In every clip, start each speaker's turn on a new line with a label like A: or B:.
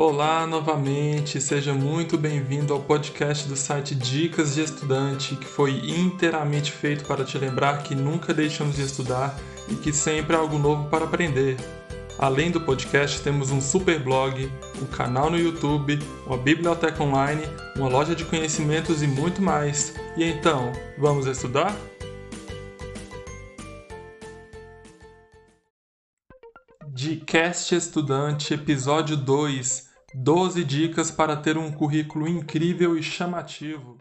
A: Olá novamente, seja muito bem-vindo ao podcast do site Dicas de Estudante, que foi inteiramente feito para te lembrar que nunca deixamos de estudar e que sempre há algo novo para aprender. Além do podcast, temos um super blog, um canal no YouTube, uma biblioteca online, uma loja de conhecimentos e muito mais. E então, vamos estudar? Dicast Estudante, episódio 2 12 dicas para ter um currículo incrível e chamativo.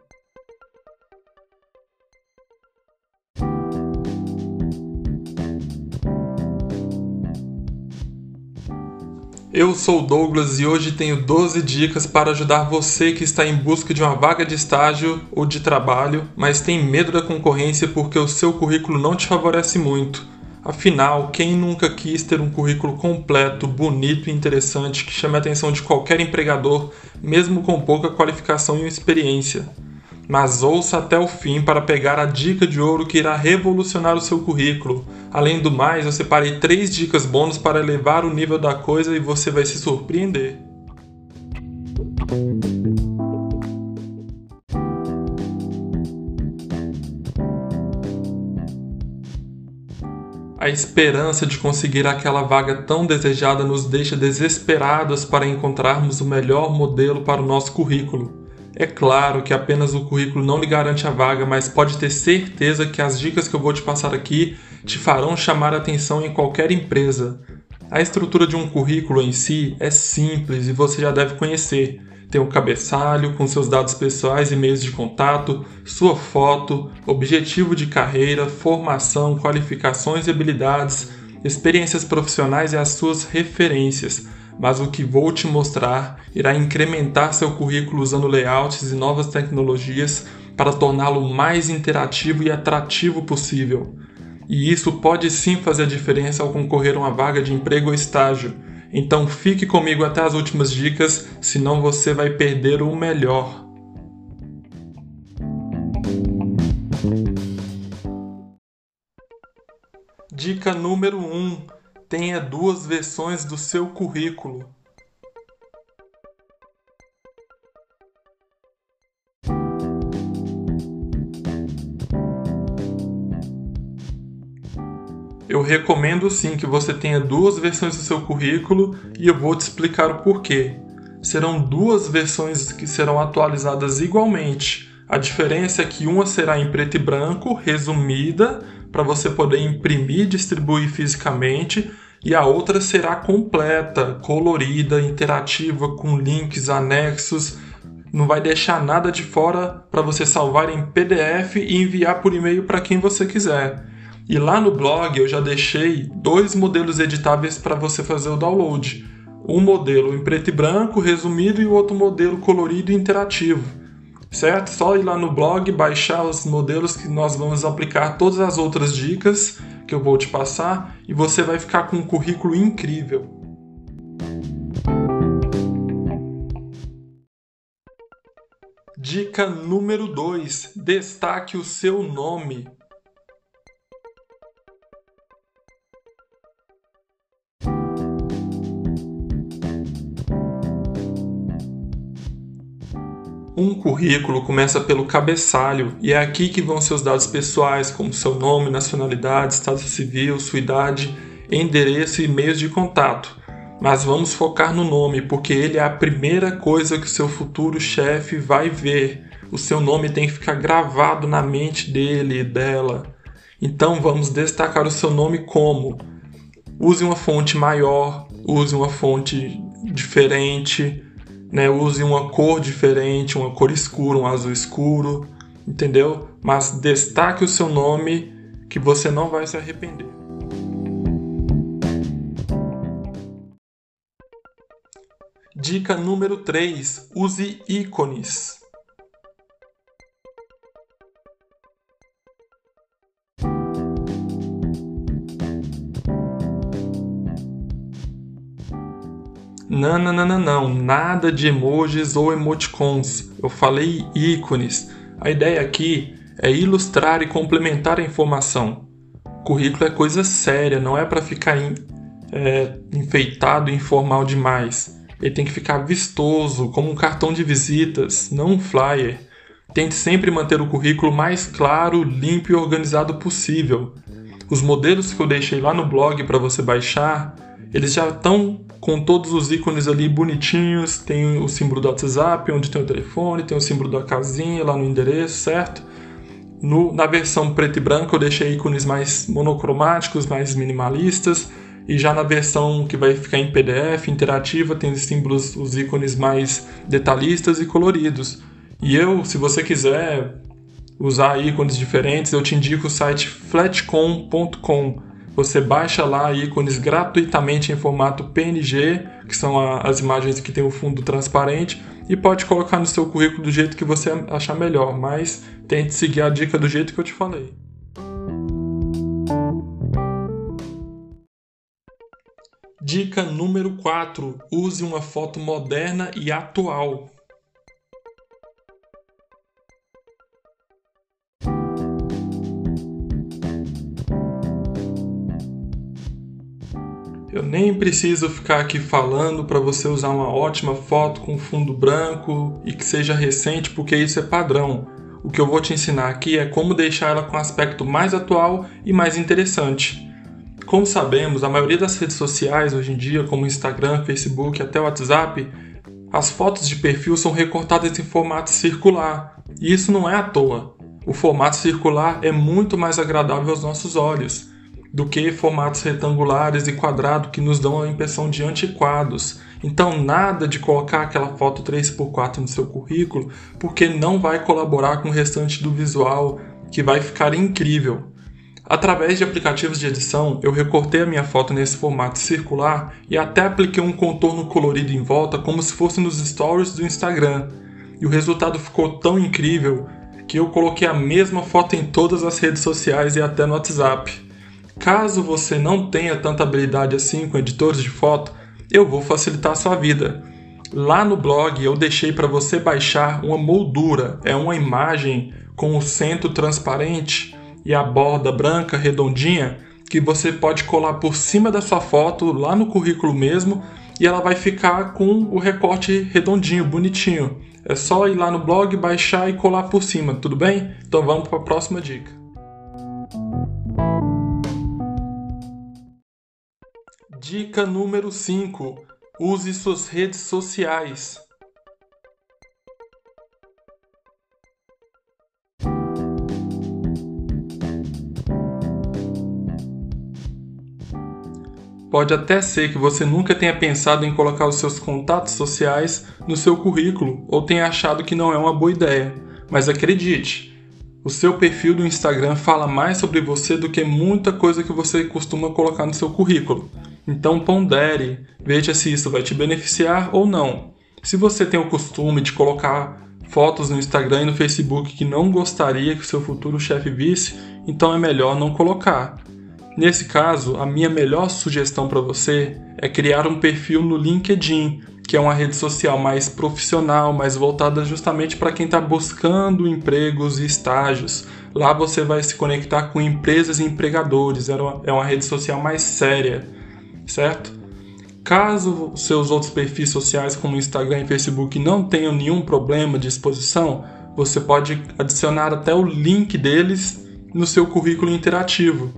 A: Eu sou Douglas e hoje tenho 12 dicas para ajudar você que está em busca de uma vaga de estágio ou de trabalho, mas tem medo da concorrência porque o seu currículo não te favorece muito. Afinal, quem nunca quis ter um currículo completo, bonito e interessante que chame a atenção de qualquer empregador, mesmo com pouca qualificação e experiência? Mas ouça até o fim para pegar a dica de ouro que irá revolucionar o seu currículo. Além do mais, eu separei três dicas bônus para elevar o nível da coisa e você vai se surpreender. A esperança de conseguir aquela vaga tão desejada nos deixa desesperados para encontrarmos o melhor modelo para o nosso currículo. É claro que apenas o currículo não lhe garante a vaga, mas pode ter certeza que as dicas que eu vou te passar aqui te farão chamar a atenção em qualquer empresa. A estrutura de um currículo em si é simples e você já deve conhecer. Tem o cabeçalho com seus dados pessoais e meios de contato, sua foto, objetivo de carreira, formação, qualificações e habilidades, experiências profissionais e as suas referências. Mas o que vou te mostrar irá incrementar seu currículo usando layouts e novas tecnologias para torná-lo mais interativo e atrativo possível. E isso pode sim fazer a diferença ao concorrer a uma vaga de emprego ou estágio então fique comigo até as últimas dicas, senão você vai perder o melhor. Dica número 1: um, tenha duas versões do seu currículo. Recomendo sim que você tenha duas versões do seu currículo e eu vou te explicar o porquê. Serão duas versões que serão atualizadas igualmente. A diferença é que uma será em preto e branco, resumida, para você poder imprimir e distribuir fisicamente, e a outra será completa, colorida, interativa, com links, anexos. Não vai deixar nada de fora para você salvar em PDF e enviar por e-mail para quem você quiser. E lá no blog eu já deixei dois modelos editáveis para você fazer o download. Um modelo em preto e branco, resumido, e o outro modelo colorido e interativo. Certo? Só ir lá no blog, baixar os modelos que nós vamos aplicar todas as outras dicas que eu vou te passar e você vai ficar com um currículo incrível. Dica número 2: destaque o seu nome. Um currículo começa pelo cabeçalho e é aqui que vão seus dados pessoais, como seu nome, nacionalidade, estado civil, sua idade, endereço e meios de contato. Mas vamos focar no nome, porque ele é a primeira coisa que o seu futuro chefe vai ver. O seu nome tem que ficar gravado na mente dele e dela. Então vamos destacar o seu nome como: use uma fonte maior, use uma fonte diferente né? Use uma cor diferente, uma cor escura, um azul escuro, entendeu? Mas destaque o seu nome que você não vai se arrepender. Dica número 3: use ícones. Não, não, não, não, não, nada de emojis ou emoticons. Eu falei ícones. A ideia aqui é ilustrar e complementar a informação. Currículo é coisa séria, não é para ficar in, é, enfeitado e informal demais. ele tem que ficar vistoso, como um cartão de visitas, não um flyer. Tente sempre manter o currículo mais claro, limpo e organizado possível. Os modelos que eu deixei lá no blog para você baixar, eles já estão com todos os ícones ali bonitinhos. Tem o símbolo do WhatsApp, onde tem o telefone, tem o símbolo da casinha lá no endereço, certo? No, na versão preto e branco eu deixei ícones mais monocromáticos, mais minimalistas. E já na versão que vai ficar em PDF interativa tem os símbolos, os ícones mais detalhistas e coloridos. E eu, se você quiser usar ícones diferentes, eu te indico o site flatcom.com. Você baixa lá ícones gratuitamente em formato PNG, que são a, as imagens que tem o fundo transparente, e pode colocar no seu currículo do jeito que você achar melhor, mas tente seguir a dica do jeito que eu te falei. Dica número 4: use uma foto moderna e atual. Eu nem preciso ficar aqui falando para você usar uma ótima foto com fundo branco e que seja recente, porque isso é padrão. O que eu vou te ensinar aqui é como deixar ela com aspecto mais atual e mais interessante. Como sabemos, a maioria das redes sociais hoje em dia, como Instagram, Facebook, até WhatsApp, as fotos de perfil são recortadas em formato circular. E isso não é à toa. O formato circular é muito mais agradável aos nossos olhos do que formatos retangulares e quadrados que nos dão a impressão de antiquados. Então, nada de colocar aquela foto 3x4 no seu currículo, porque não vai colaborar com o restante do visual, que vai ficar incrível. Através de aplicativos de edição, eu recortei a minha foto nesse formato circular e até apliquei um contorno colorido em volta, como se fosse nos stories do Instagram. E o resultado ficou tão incrível que eu coloquei a mesma foto em todas as redes sociais e até no WhatsApp. Caso você não tenha tanta habilidade assim com editores de foto, eu vou facilitar a sua vida. Lá no blog eu deixei para você baixar uma moldura, é uma imagem com o centro transparente e a borda branca redondinha que você pode colar por cima da sua foto lá no currículo mesmo e ela vai ficar com o recorte redondinho, bonitinho. É só ir lá no blog, baixar e colar por cima, tudo bem? Então vamos para a próxima dica. Dica número 5: use suas redes sociais. Pode até ser que você nunca tenha pensado em colocar os seus contatos sociais no seu currículo ou tenha achado que não é uma boa ideia, mas acredite, o seu perfil do Instagram fala mais sobre você do que muita coisa que você costuma colocar no seu currículo. Então pondere, veja se isso vai te beneficiar ou não. Se você tem o costume de colocar fotos no Instagram e no Facebook que não gostaria que seu futuro chefe visse, então é melhor não colocar. Nesse caso, a minha melhor sugestão para você é criar um perfil no LinkedIn, que é uma rede social mais profissional, mais voltada justamente para quem está buscando empregos e estágios. Lá você vai se conectar com empresas e empregadores, é uma rede social mais séria certo? Caso seus outros perfis sociais, como Instagram e Facebook, não tenham nenhum problema de exposição, você pode adicionar até o link deles no seu currículo interativo.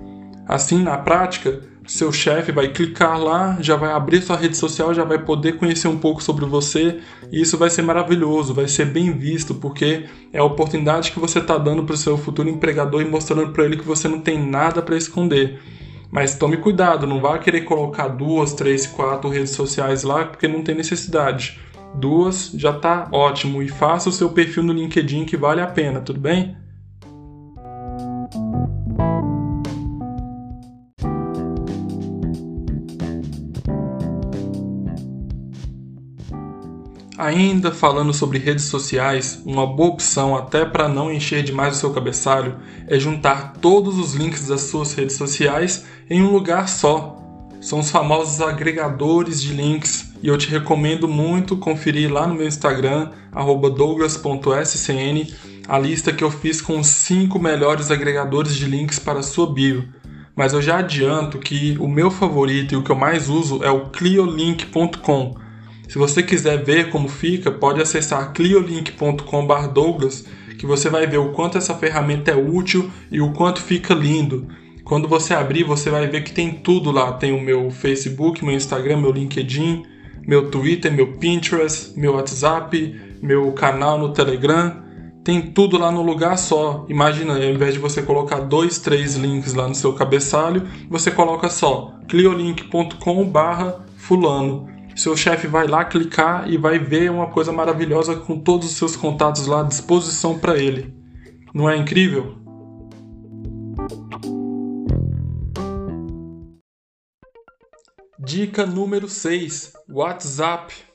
A: Assim, na prática, seu chefe vai clicar lá, já vai abrir sua rede social, já vai poder conhecer um pouco sobre você e isso vai ser maravilhoso, vai ser bem visto, porque é a oportunidade que você está dando para o seu futuro empregador e mostrando para ele que você não tem nada para esconder. Mas tome cuidado, não vá querer colocar duas, três, quatro redes sociais lá porque não tem necessidade. Duas já está ótimo e faça o seu perfil no LinkedIn que vale a pena, tudo bem? Ainda falando sobre redes sociais, uma boa opção até para não encher demais o seu cabeçalho é juntar todos os links das suas redes sociais em um lugar só. São os famosos agregadores de links e eu te recomendo muito conferir lá no meu Instagram @douglas.scn a lista que eu fiz com os 5 melhores agregadores de links para a sua bio. Mas eu já adianto que o meu favorito e o que eu mais uso é o cliolink.com Se você quiser ver como fica, pode acessar cliolink.com/douglas, que você vai ver o quanto essa ferramenta é útil e o quanto fica lindo. Quando você abrir, você vai ver que tem tudo lá. Tem o meu Facebook, meu Instagram, meu LinkedIn, meu Twitter, meu Pinterest, meu WhatsApp, meu canal no Telegram. Tem tudo lá no lugar só. Imagina, ao invés de você colocar dois, três links lá no seu cabeçalho, você coloca só cliolink.com/fulano. Seu chefe vai lá clicar e vai ver uma coisa maravilhosa com todos os seus contatos lá à disposição para ele. Não é incrível? Dica número 6: WhatsApp.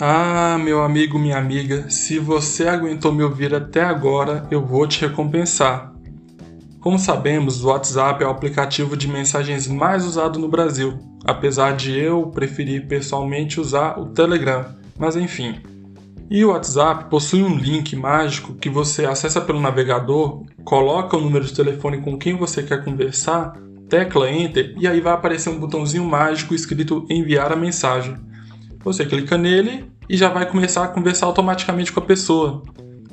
A: Ah, meu amigo, minha amiga, se você aguentou me ouvir até agora, eu vou te recompensar. Como sabemos, o WhatsApp é o aplicativo de mensagens mais usado no Brasil, apesar de eu preferir pessoalmente usar o Telegram, mas enfim. E o WhatsApp possui um link mágico que você acessa pelo navegador, coloca o número de telefone com quem você quer conversar, tecla Enter e aí vai aparecer um botãozinho mágico escrito Enviar a mensagem. Você clica nele e já vai começar a conversar automaticamente com a pessoa,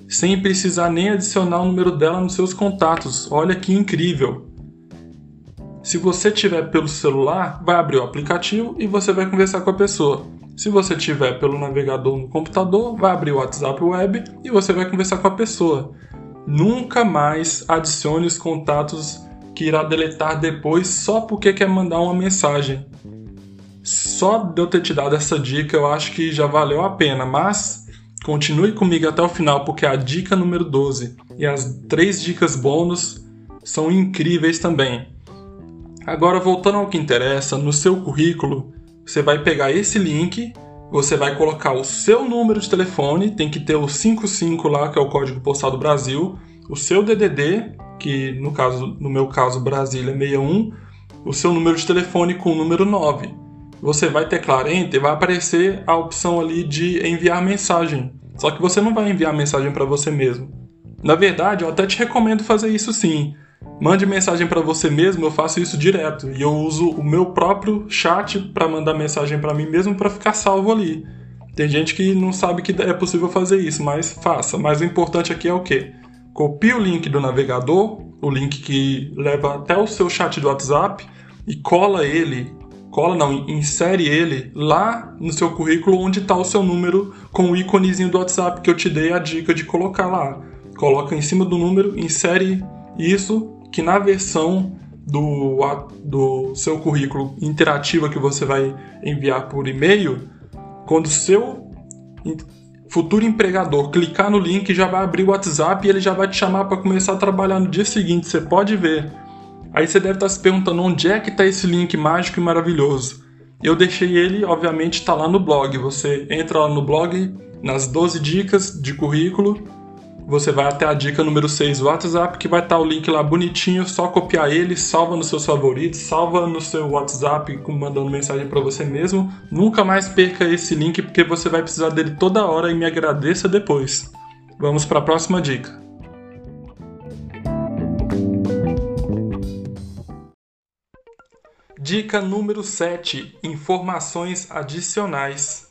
A: sem precisar nem adicionar o número dela nos seus contatos. Olha que incrível! Se você tiver pelo celular, vai abrir o aplicativo e você vai conversar com a pessoa. Se você tiver pelo navegador no computador, vai abrir o WhatsApp Web e você vai conversar com a pessoa. Nunca mais adicione os contatos que irá deletar depois só porque quer mandar uma mensagem. Só de eu ter te dado essa dica, eu acho que já valeu a pena, mas continue comigo até o final, porque a dica número 12 e as três dicas bônus são incríveis também. Agora, voltando ao que interessa, no seu currículo, você vai pegar esse link, você vai colocar o seu número de telefone, tem que ter o 55 lá, que é o código postal do Brasil, o seu DDD, que no caso, no meu caso, Brasília 61, o seu número de telefone com o número 9 você vai teclar Enter, vai aparecer a opção ali de enviar mensagem. Só que você não vai enviar mensagem para você mesmo. Na verdade, eu até te recomendo fazer isso sim. Mande mensagem para você mesmo, eu faço isso direto e eu uso o meu próprio chat para mandar mensagem para mim mesmo para ficar salvo ali. Tem gente que não sabe que é possível fazer isso, mas faça. Mas o importante aqui é o quê? Copie o link do navegador, o link que leva até o seu chat do WhatsApp e cola ele cola não, insere ele lá no seu currículo onde está o seu número com o íconezinho do WhatsApp que eu te dei a dica de colocar lá. Coloca em cima do número, insere isso que na versão do, do seu currículo interativa que você vai enviar por e-mail, quando o seu futuro empregador clicar no link, já vai abrir o WhatsApp e ele já vai te chamar para começar a trabalhar no dia seguinte. Você pode ver Aí você deve estar se perguntando onde é que está esse link mágico e maravilhoso. Eu deixei ele, obviamente, está lá no blog. Você entra lá no blog, nas 12 dicas de currículo, você vai até a dica número 6 do WhatsApp, que vai estar o link lá bonitinho, só copiar ele, salva nos seus favoritos, salva no seu WhatsApp mandando mensagem para você mesmo. Nunca mais perca esse link porque você vai precisar dele toda hora e me agradeça depois. Vamos para a próxima dica. Dica número 7: Informações adicionais.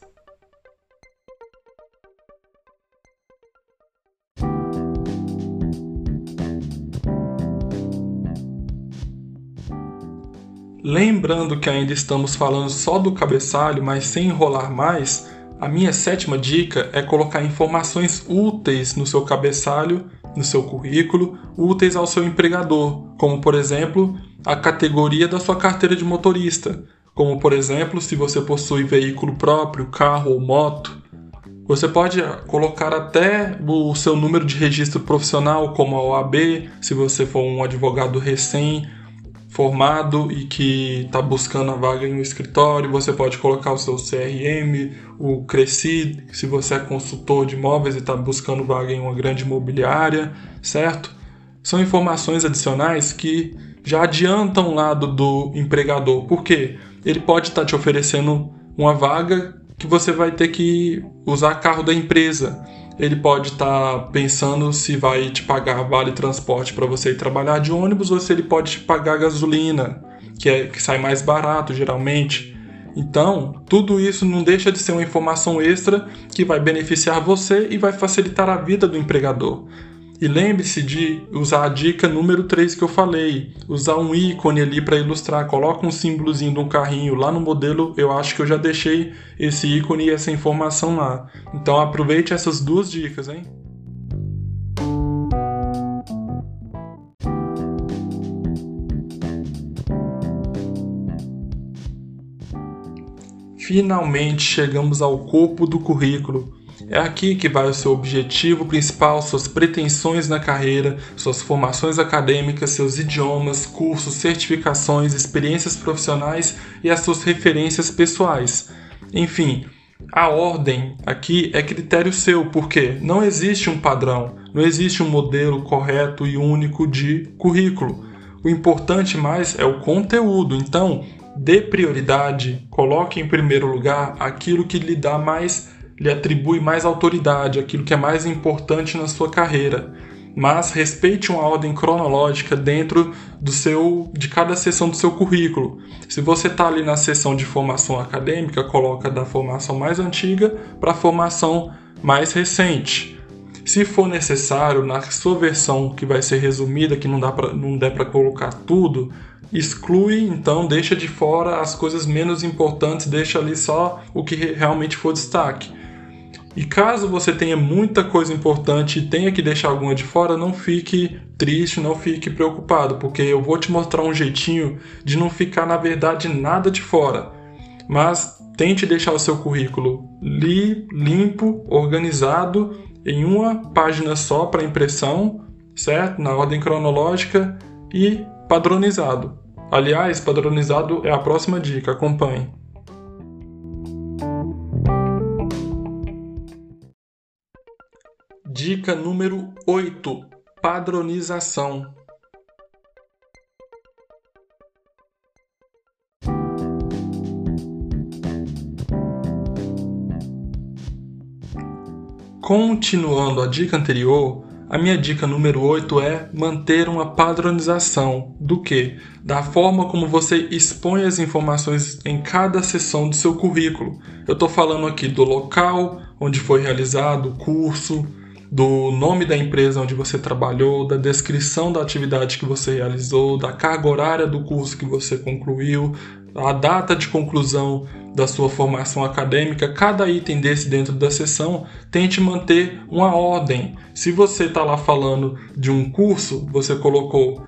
A: Lembrando que ainda estamos falando só do cabeçalho, mas sem enrolar mais, a minha sétima dica é colocar informações úteis no seu cabeçalho, no seu currículo, úteis ao seu empregador, como por exemplo a categoria da sua carteira de motorista, como por exemplo, se você possui veículo próprio, carro ou moto. Você pode colocar até o seu número de registro profissional, como a OAB, se você for um advogado recém formado e que está buscando a vaga em um escritório, você pode colocar o seu CRM, o Cresci, se você é consultor de imóveis e está buscando vaga em uma grande imobiliária, certo? São informações adicionais que já adiantam o lado do empregador, porque ele pode estar tá te oferecendo uma vaga que você vai ter que usar carro da empresa. ele pode estar tá pensando se vai te pagar vale transporte para você ir trabalhar de ônibus ou se ele pode te pagar gasolina, que, é, que sai mais barato geralmente. Então, tudo isso não deixa de ser uma informação extra que vai beneficiar você e vai facilitar a vida do empregador. E lembre-se de usar a dica número 3 que eu falei, usar um ícone ali para ilustrar, coloca um símbolozinho de um carrinho lá no modelo, eu acho que eu já deixei esse ícone e essa informação lá. Então aproveite essas duas dicas, hein? Finalmente chegamos ao corpo do currículo é aqui que vai o seu objetivo principal, suas pretensões na carreira, suas formações acadêmicas, seus idiomas, cursos, certificações, experiências profissionais e as suas referências pessoais. Enfim, a ordem aqui é critério seu, porque não existe um padrão, não existe um modelo correto e único de currículo. O importante mais é o conteúdo, então dê prioridade, coloque em primeiro lugar aquilo que lhe dá mais lhe atribui mais autoridade, aquilo que é mais importante na sua carreira. Mas respeite uma ordem cronológica dentro do seu de cada seção do seu currículo. Se você está ali na seção de formação acadêmica, coloca da formação mais antiga para a formação mais recente. Se for necessário, na sua versão que vai ser resumida, que não, dá pra, não der para colocar tudo, exclui, então deixa de fora as coisas menos importantes, deixa ali só o que realmente for destaque. E caso você tenha muita coisa importante e tenha que deixar alguma de fora, não fique triste, não fique preocupado, porque eu vou te mostrar um jeitinho de não ficar, na verdade, nada de fora. Mas tente deixar o seu currículo li, limpo, organizado, em uma página só para impressão, certo? Na ordem cronológica e padronizado. Aliás, padronizado é a próxima dica, acompanhe. Dica número 8: Padronização. Continuando a dica anterior, a minha dica número 8 é manter uma padronização do que? Da forma como você expõe as informações em cada seção do seu currículo. Eu estou falando aqui do local onde foi realizado o curso, do nome da empresa onde você trabalhou, da descrição da atividade que você realizou, da carga horária do curso que você concluiu, a data de conclusão da sua formação acadêmica, cada item desse dentro da sessão, tente manter uma ordem. Se você está lá falando de um curso, você colocou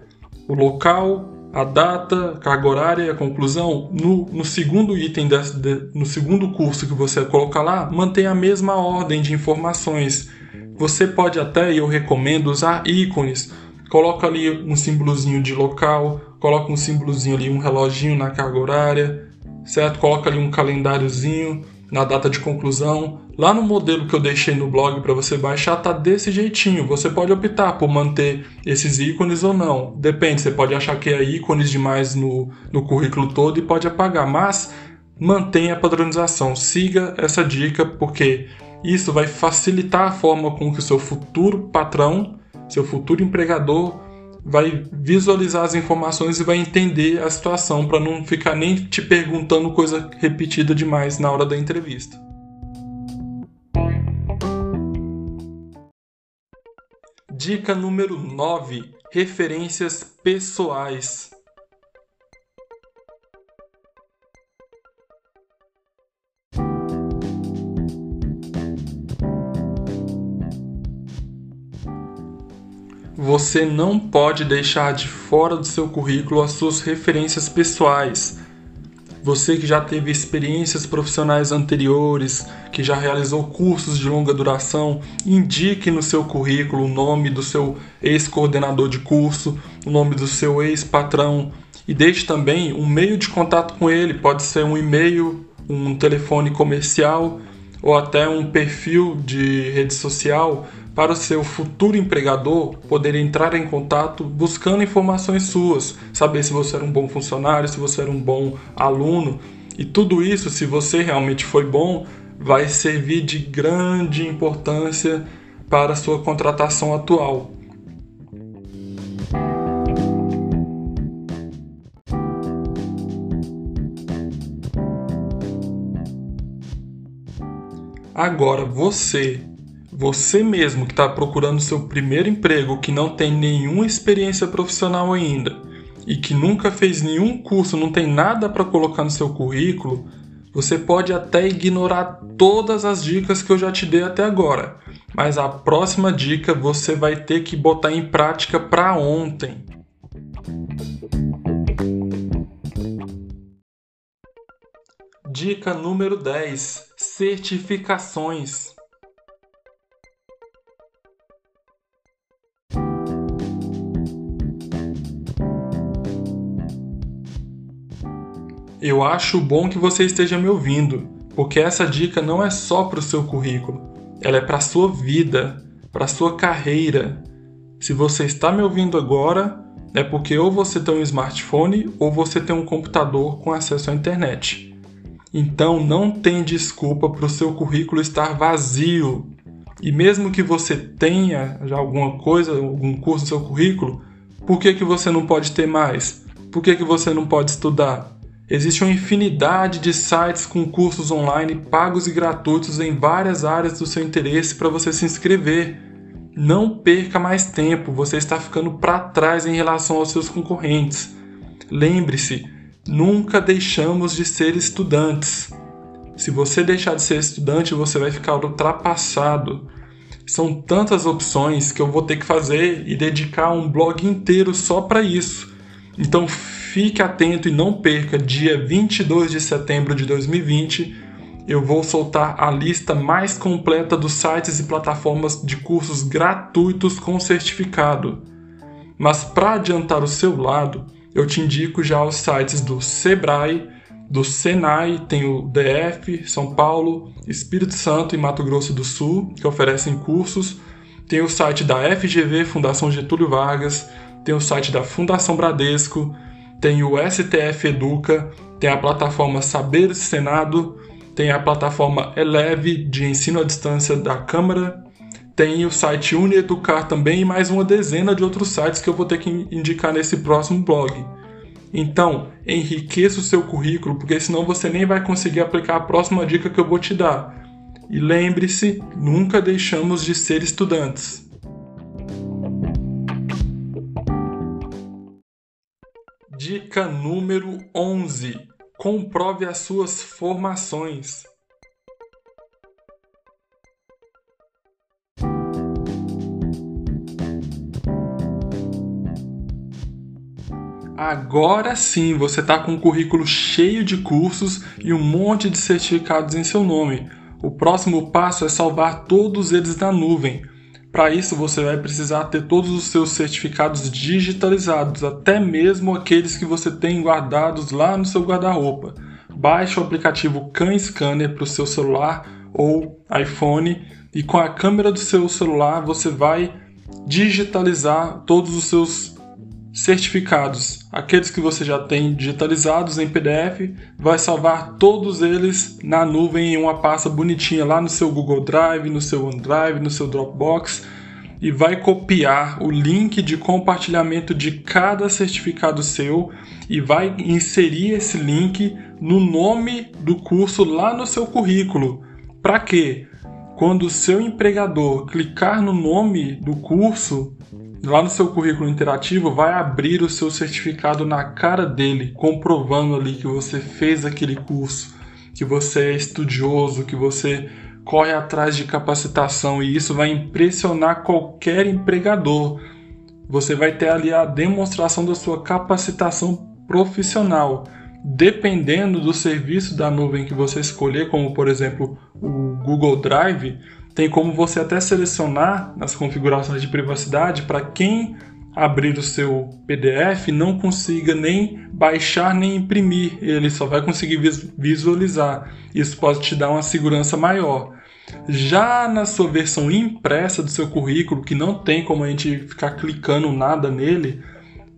A: o local, a data, carga horária e a conclusão. No, no segundo item, desse, de, no segundo curso que você colocar lá, mantenha a mesma ordem de informações você pode até, e eu recomendo, usar ícones. Coloca ali um símbolozinho de local, coloca um símbolozinho ali, um reloginho na carga horária, certo? Coloca ali um calendáriozinho na data de conclusão. Lá no modelo que eu deixei no blog para você baixar tá desse jeitinho. Você pode optar por manter esses ícones ou não. Depende, você pode achar que é ícones demais no, no currículo todo e pode apagar, mas mantenha a padronização. Siga essa dica porque isso vai facilitar a forma com que o seu futuro patrão, seu futuro empregador, vai visualizar as informações e vai entender a situação para não ficar nem te perguntando coisa repetida demais na hora da entrevista. Dica número 9: referências pessoais. Você não pode deixar de fora do seu currículo as suas referências pessoais. Você que já teve experiências profissionais anteriores, que já realizou cursos de longa duração, indique no seu currículo o nome do seu ex-coordenador de curso, o nome do seu ex-patrão e deixe também um meio de contato com ele, pode ser um e-mail, um telefone comercial ou até um perfil de rede social para o seu futuro empregador poder entrar em contato buscando informações suas, saber se você era um bom funcionário, se você era um bom aluno. E tudo isso, se você realmente foi bom, vai servir de grande importância para a sua contratação atual. Agora você, você mesmo que está procurando seu primeiro emprego, que não tem nenhuma experiência profissional ainda e que nunca fez nenhum curso, não tem nada para colocar no seu currículo, você pode até ignorar todas as dicas que eu já te dei até agora, mas a próxima dica você vai ter que botar em prática para ontem. Dica número 10: Certificações. Eu acho bom que você esteja me ouvindo, porque essa dica não é só para o seu currículo, ela é para a sua vida, para a sua carreira. Se você está me ouvindo agora, é porque ou você tem um smartphone ou você tem um computador com acesso à internet. Então não tem desculpa para o seu currículo estar vazio. E mesmo que você tenha já alguma coisa, algum curso no seu currículo, por que, que você não pode ter mais? Por que, que você não pode estudar? Existe uma infinidade de sites com cursos online pagos e gratuitos em várias áreas do seu interesse para você se inscrever. Não perca mais tempo, você está ficando para trás em relação aos seus concorrentes. Lembre-se, Nunca deixamos de ser estudantes. Se você deixar de ser estudante, você vai ficar ultrapassado. São tantas opções que eu vou ter que fazer e dedicar um blog inteiro só para isso. Então fique atento e não perca, dia 22 de setembro de 2020, eu vou soltar a lista mais completa dos sites e plataformas de cursos gratuitos com certificado. Mas para adiantar o seu lado, eu te indico já os sites do Sebrae, do Senai, tem o DF, São Paulo, Espírito Santo e Mato Grosso do Sul, que oferecem cursos. Tem o site da FGV, Fundação Getúlio Vargas, tem o site da Fundação Bradesco, tem o STF Educa, tem a plataforma Saber Senado, tem a plataforma Eleve de ensino à distância da Câmara, tem o site Unieducar também e mais uma dezena de outros sites que eu vou ter que indicar nesse próximo blog. Então, enriqueça o seu currículo, porque senão você nem vai conseguir aplicar a próxima dica que eu vou te dar. E lembre-se, nunca deixamos de ser estudantes. Dica número 11: comprove as suas formações. Agora sim você está com um currículo cheio de cursos e um monte de certificados em seu nome. O próximo passo é salvar todos eles na nuvem. Para isso, você vai precisar ter todos os seus certificados digitalizados, até mesmo aqueles que você tem guardados lá no seu guarda-roupa. Baixe o aplicativo Can Scanner para o seu celular ou iPhone e com a câmera do seu celular você vai digitalizar todos os seus certificados, aqueles que você já tem digitalizados em PDF, vai salvar todos eles na nuvem em uma pasta bonitinha lá no seu Google Drive, no seu OneDrive, no seu Dropbox e vai copiar o link de compartilhamento de cada certificado seu e vai inserir esse link no nome do curso lá no seu currículo. Para quê? Quando o seu empregador clicar no nome do curso, lá no seu currículo interativo vai abrir o seu certificado na cara dele, comprovando ali que você fez aquele curso, que você é estudioso, que você corre atrás de capacitação e isso vai impressionar qualquer empregador. Você vai ter ali a demonstração da sua capacitação profissional. Dependendo do serviço da nuvem que você escolher, como por exemplo o Google Drive, tem como você até selecionar nas configurações de privacidade para quem abrir o seu PDF não consiga nem baixar nem imprimir, ele só vai conseguir visualizar. Isso pode te dar uma segurança maior. Já na sua versão impressa do seu currículo, que não tem como a gente ficar clicando nada nele,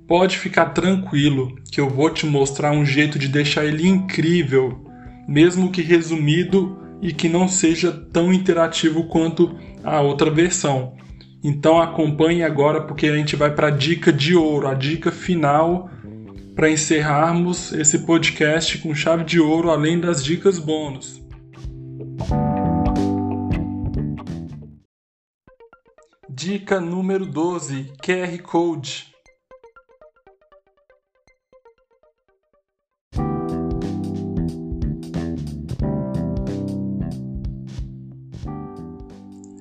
A: pode ficar tranquilo que eu vou te mostrar um jeito de deixar ele incrível, mesmo que resumido e que não seja tão interativo quanto a outra versão. Então acompanhe agora porque a gente vai para a dica de ouro, a dica final para encerrarmos esse podcast com chave de ouro, além das dicas bônus. Dica número 12: QR Code.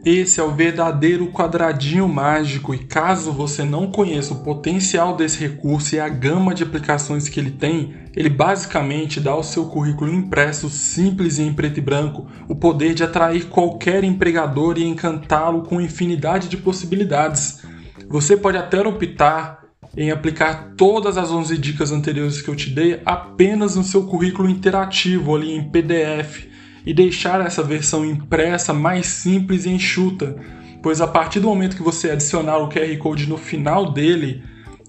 A: Esse é o verdadeiro quadradinho mágico e caso você não conheça o potencial desse recurso e a gama de aplicações que ele tem, ele basicamente dá ao seu currículo impresso simples e em preto e branco o poder de atrair qualquer empregador e encantá-lo com infinidade de possibilidades. Você pode até optar em aplicar todas as 11 dicas anteriores que eu te dei apenas no seu currículo interativo ali em PDF e deixar essa versão impressa mais simples e enxuta, pois a partir do momento que você adicionar o QR Code no final dele,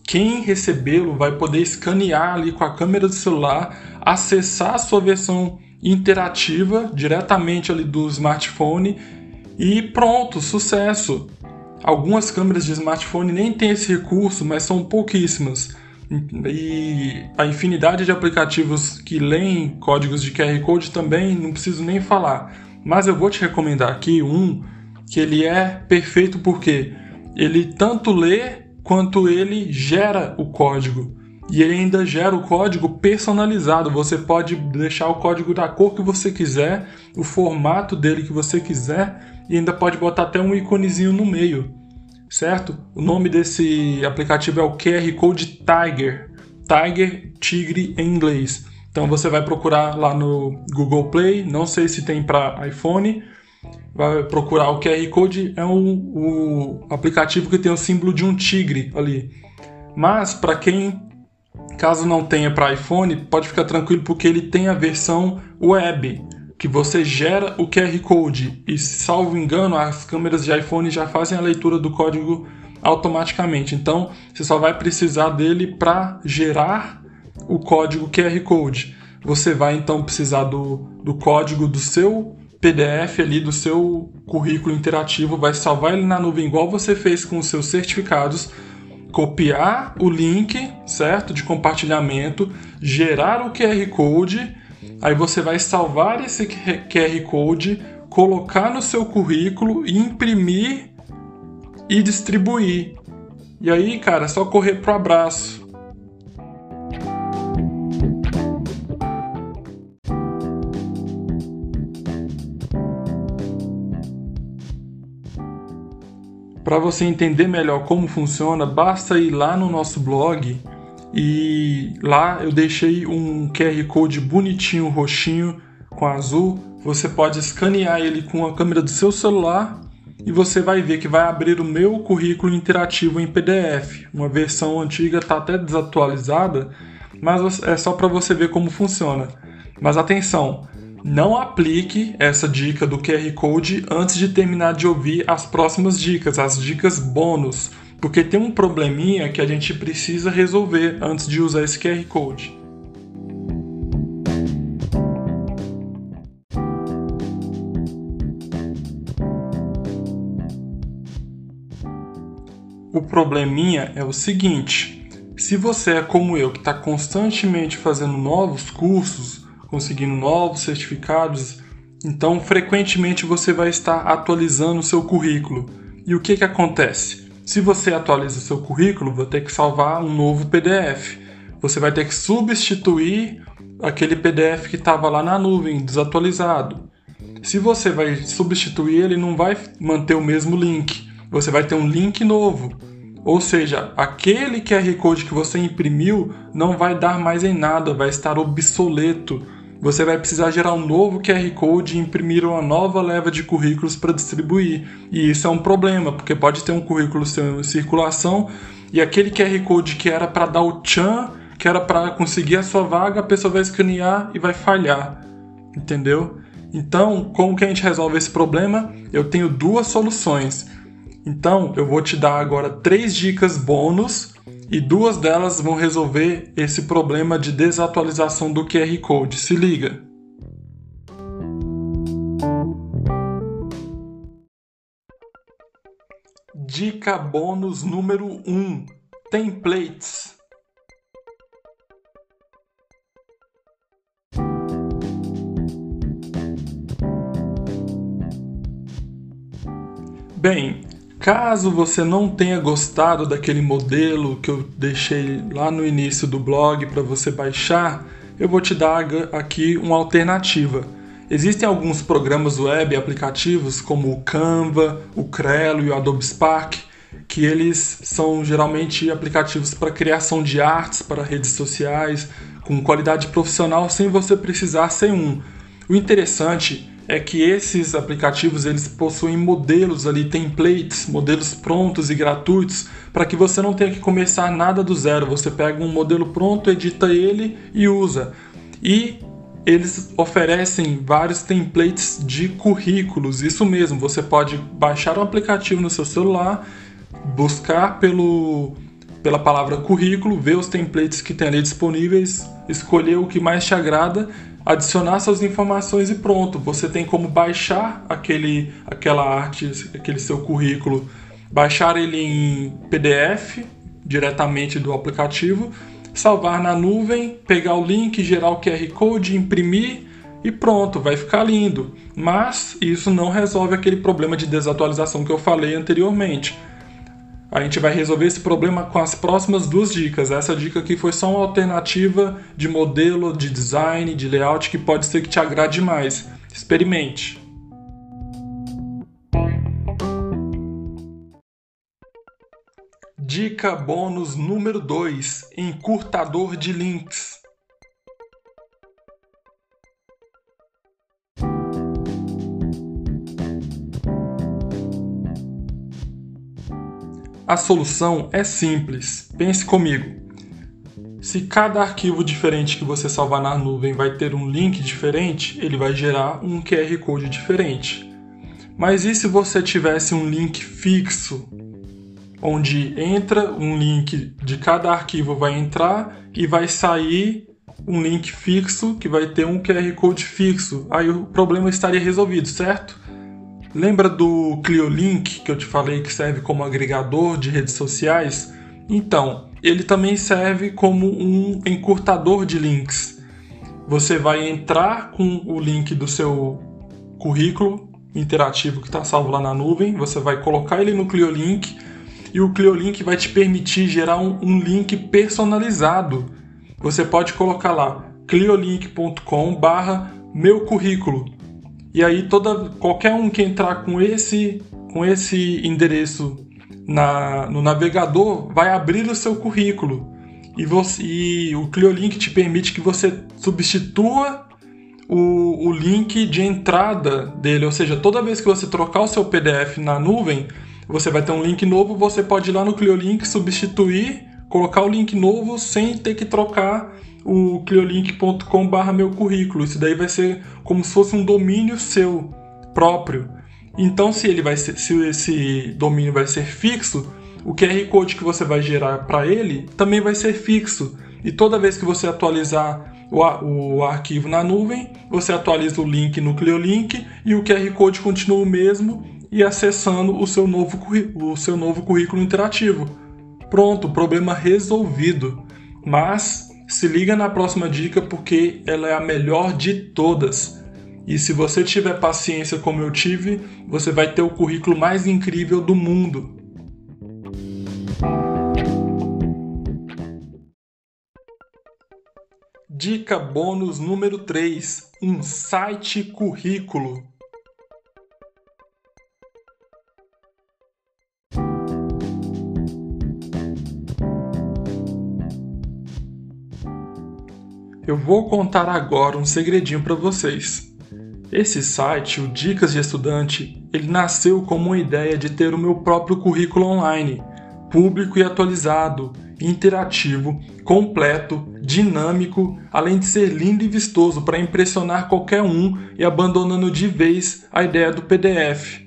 A: quem recebê-lo vai poder escanear ali com a câmera do celular, acessar a sua versão interativa diretamente ali do smartphone e pronto, sucesso. Algumas câmeras de smartphone nem têm esse recurso, mas são pouquíssimas. E a infinidade de aplicativos que leem códigos de QR Code também não preciso nem falar. Mas eu vou te recomendar aqui um que ele é perfeito porque ele tanto lê quanto ele gera o código. E ele ainda gera o código personalizado. Você pode deixar o código da cor que você quiser, o formato dele que você quiser, e ainda pode botar até um íconezinho no meio certo? O nome desse aplicativo é o QR Code Tiger. Tiger, tigre em inglês. Então você vai procurar lá no Google Play, não sei se tem para iPhone, vai procurar o QR Code, é um, o aplicativo que tem o símbolo de um tigre ali. Mas para quem caso não tenha para iPhone, pode ficar tranquilo porque ele tem a versão web que você gera o QR Code e, salvo engano, as câmeras de iPhone já fazem a leitura do código automaticamente. Então, você só vai precisar dele para gerar o código QR Code. Você vai então precisar do, do código do seu PDF ali, do seu currículo interativo, vai salvar ele na nuvem igual você fez com os seus certificados, copiar o link, certo, de compartilhamento, gerar o QR Code Aí você vai salvar esse QR Code, colocar no seu currículo, imprimir e distribuir. E aí, cara, é só correr pro abraço. Para você entender melhor como funciona, basta ir lá no nosso blog e lá eu deixei um QR Code bonitinho, roxinho, com azul. Você pode escanear ele com a câmera do seu celular e você vai ver que vai abrir o meu currículo interativo em PDF. Uma versão antiga está até desatualizada, mas é só para você ver como funciona. Mas atenção, não aplique essa dica do QR Code antes de terminar de ouvir as próximas dicas, as dicas bônus porque tem um probleminha que a gente precisa resolver antes de usar esse QR Code. O probleminha é o seguinte: se você é como eu, que está constantemente fazendo novos cursos, conseguindo novos certificados, então frequentemente você vai estar atualizando o seu currículo. E o que, que acontece? Se você atualiza o seu currículo, vai ter que salvar um novo PDF. Você vai ter que substituir aquele PDF que estava lá na nuvem, desatualizado. Se você vai substituir, ele não vai manter o mesmo link. Você vai ter um link novo. Ou seja, aquele QR Code que você imprimiu não vai dar mais em nada, vai estar obsoleto você vai precisar gerar um novo QR Code e imprimir uma nova leva de currículos para distribuir. E isso é um problema, porque pode ter um currículo em circulação e aquele QR Code que era para dar o tchan, que era para conseguir a sua vaga, a pessoa vai escanear e vai falhar. Entendeu? Então, como que a gente resolve esse problema? Eu tenho duas soluções. Então, eu vou te dar agora três dicas bônus e duas delas vão resolver esse problema de desatualização do QR Code. Se liga! Dica bônus número 1: um, Templates. Bem, caso você não tenha gostado daquele modelo que eu deixei lá no início do blog para você baixar, eu vou te dar aqui uma alternativa. Existem alguns programas web e aplicativos como o Canva, o Crelo e o Adobe Spark, que eles são geralmente aplicativos para criação de artes para redes sociais com qualidade profissional sem você precisar ser um. O interessante é que esses aplicativos eles possuem modelos ali, templates, modelos prontos e gratuitos, para que você não tenha que começar nada do zero. Você pega um modelo pronto, edita ele e usa. E eles oferecem vários templates de currículos. Isso mesmo, você pode baixar o um aplicativo no seu celular, buscar pelo pela palavra currículo, ver os templates que tem ali disponíveis, escolher o que mais te agrada adicionar suas informações e pronto. Você tem como baixar aquele, aquela arte, aquele seu currículo, baixar ele em PDF diretamente do aplicativo, salvar na nuvem, pegar o link, gerar o QR Code, imprimir e pronto, vai ficar lindo. Mas isso não resolve aquele problema de desatualização que eu falei anteriormente. A gente vai resolver esse problema com as próximas duas dicas. Essa dica aqui foi só uma alternativa de modelo, de design, de layout que pode ser que te agrade mais. Experimente. Dica bônus número 2: encurtador de links. A solução é simples. Pense comigo. Se cada arquivo diferente que você salvar na nuvem vai ter um link diferente, ele vai gerar um QR Code diferente. Mas e se você tivesse um link fixo, onde entra um link de cada arquivo vai entrar e vai sair um link fixo que vai ter um QR Code fixo? Aí o problema estaria resolvido, certo? Lembra do ClioLink que eu te falei que serve como agregador de redes sociais? Então, ele também serve como um encurtador de links. Você vai entrar com o link do seu currículo interativo que está salvo lá na nuvem, você vai colocar ele no ClioLink e o ClioLink vai te permitir gerar um, um link personalizado. Você pode colocar lá cliolink.com/barra meu currículo e aí toda qualquer um que entrar com esse com esse endereço na, no navegador vai abrir o seu currículo. E, você, e o ClioLink te permite que você substitua o, o link de entrada dele, ou seja, toda vez que você trocar o seu PDF na nuvem, você vai ter um link novo, você pode ir lá no ClioLink, substituir, colocar o link novo sem ter que trocar o cliolink.com/barra meu currículo. Isso daí vai ser como se fosse um domínio seu próprio. Então, se ele vai ser, se esse domínio vai ser fixo, o QR Code que você vai gerar para ele também vai ser fixo. E toda vez que você atualizar o, o arquivo na nuvem, você atualiza o link no ClioLink e o QR Code continua o mesmo e acessando o seu novo, o seu novo currículo interativo. Pronto, problema resolvido. Mas se liga na próxima dica porque ela é a melhor de todas. E se você tiver paciência como eu tive, você vai ter o currículo mais incrível do mundo. Dica bônus número 3: um site currículo. Eu vou contar agora um segredinho para vocês. Esse site, o Dicas de Estudante, ele nasceu como uma ideia de ter o meu próprio currículo online, público e atualizado, interativo, completo, dinâmico, além de ser lindo e vistoso para impressionar qualquer um e abandonando de vez a ideia do PDF.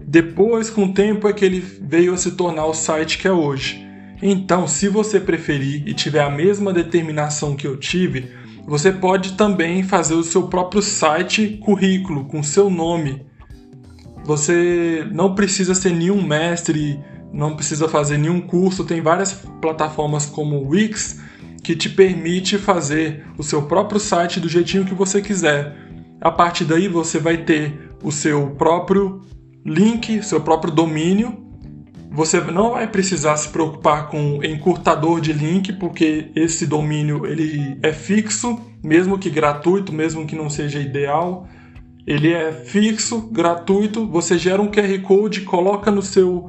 A: Depois, com o tempo, é que ele veio a se tornar o site que é hoje. Então, se você preferir e tiver a mesma determinação que eu tive, você pode também fazer o seu próprio site currículo com seu nome. Você não precisa ser nenhum mestre não precisa fazer nenhum curso, tem várias plataformas como o Wix que te permite fazer o seu próprio site do jeitinho que você quiser. A partir daí você vai ter o seu próprio link, seu próprio domínio. Você não vai precisar se preocupar com encurtador de link, porque esse domínio ele é fixo, mesmo que gratuito, mesmo que não seja ideal. Ele é fixo, gratuito. Você gera um QR Code, coloca no seu,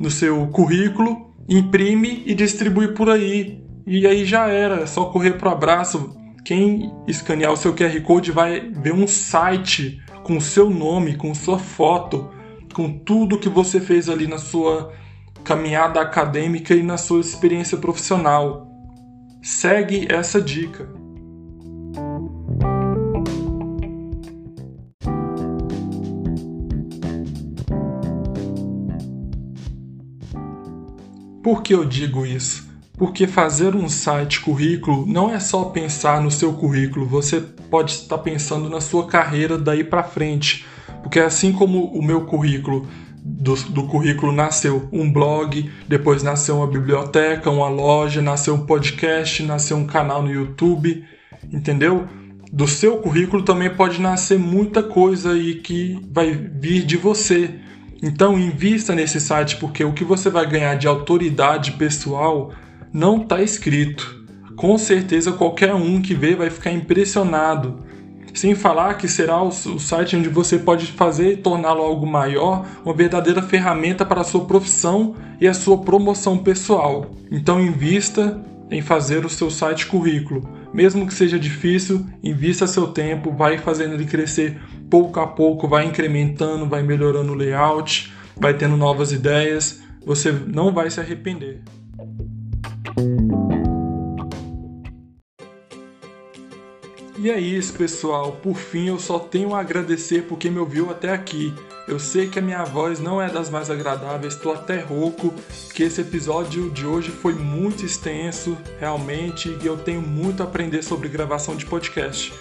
A: no seu currículo, imprime e distribui por aí. E aí já era, é só correr pro abraço. Quem escanear o seu QR Code vai ver um site com o seu nome, com sua foto, com tudo que você fez ali na sua caminhada acadêmica e na sua experiência profissional. Segue essa dica. Por que eu digo isso? Porque fazer um site currículo não é só pensar no seu currículo, você pode estar pensando na sua carreira daí para frente. Porque assim como o meu currículo do, do, currículo nasceu um blog, depois nasceu uma biblioteca, uma loja, nasceu um podcast, nasceu um canal no YouTube, entendeu? Do seu currículo também pode nascer muita coisa aí que vai vir de você. Então invista nesse site porque o que você vai ganhar de autoridade pessoal não está escrito. Com certeza qualquer um que vê vai ficar impressionado. Sem falar que será o site onde você pode fazer e torná-lo algo maior, uma verdadeira ferramenta para a sua profissão e a sua promoção pessoal. Então invista em fazer o seu site currículo. Mesmo que seja difícil, invista seu tempo, vai fazendo ele crescer pouco a pouco, vai incrementando, vai melhorando o layout, vai tendo novas ideias, você não vai se arrepender. E é isso, pessoal. Por fim, eu só tenho a agradecer por quem me ouviu até aqui. Eu sei que a minha voz não é das mais agradáveis, estou até rouco, que esse episódio de hoje foi muito extenso, realmente, e eu tenho muito a aprender sobre gravação de podcast.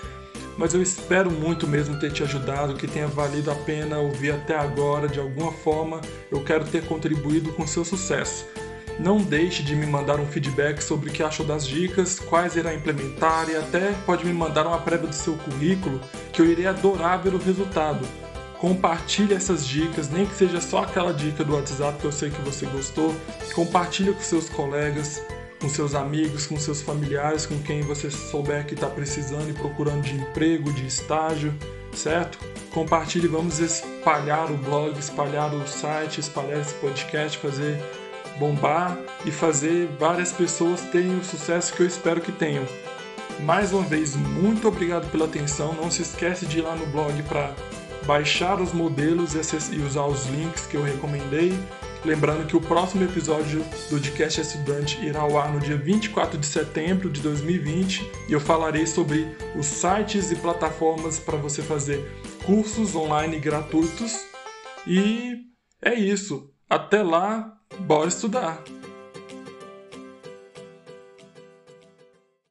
A: Mas eu espero muito mesmo ter te ajudado, que tenha valido a pena ouvir até agora de alguma forma. Eu quero ter contribuído com seu sucesso. Não deixe de me mandar um feedback sobre o que achou das dicas, quais irá implementar e até pode me mandar uma prévia do seu currículo que eu irei adorar ver o resultado. Compartilhe essas dicas, nem que seja só aquela dica do WhatsApp que eu sei que você gostou. Compartilhe com seus colegas, com seus amigos, com seus familiares, com quem você souber que está precisando e procurando de emprego, de estágio, certo? Compartilhe, vamos espalhar o blog, espalhar o site, espalhar esse podcast, fazer bombar e fazer várias pessoas terem o sucesso que eu espero que tenham. Mais uma vez, muito obrigado pela atenção. Não se esquece de ir lá no blog para baixar os modelos e usar os links que eu recomendei. Lembrando que o próximo episódio do Podcast Estudante irá ao ar no dia 24 de setembro de 2020 e eu falarei sobre os sites e plataformas para você fazer cursos online gratuitos. E é isso. Até lá, bora estudar!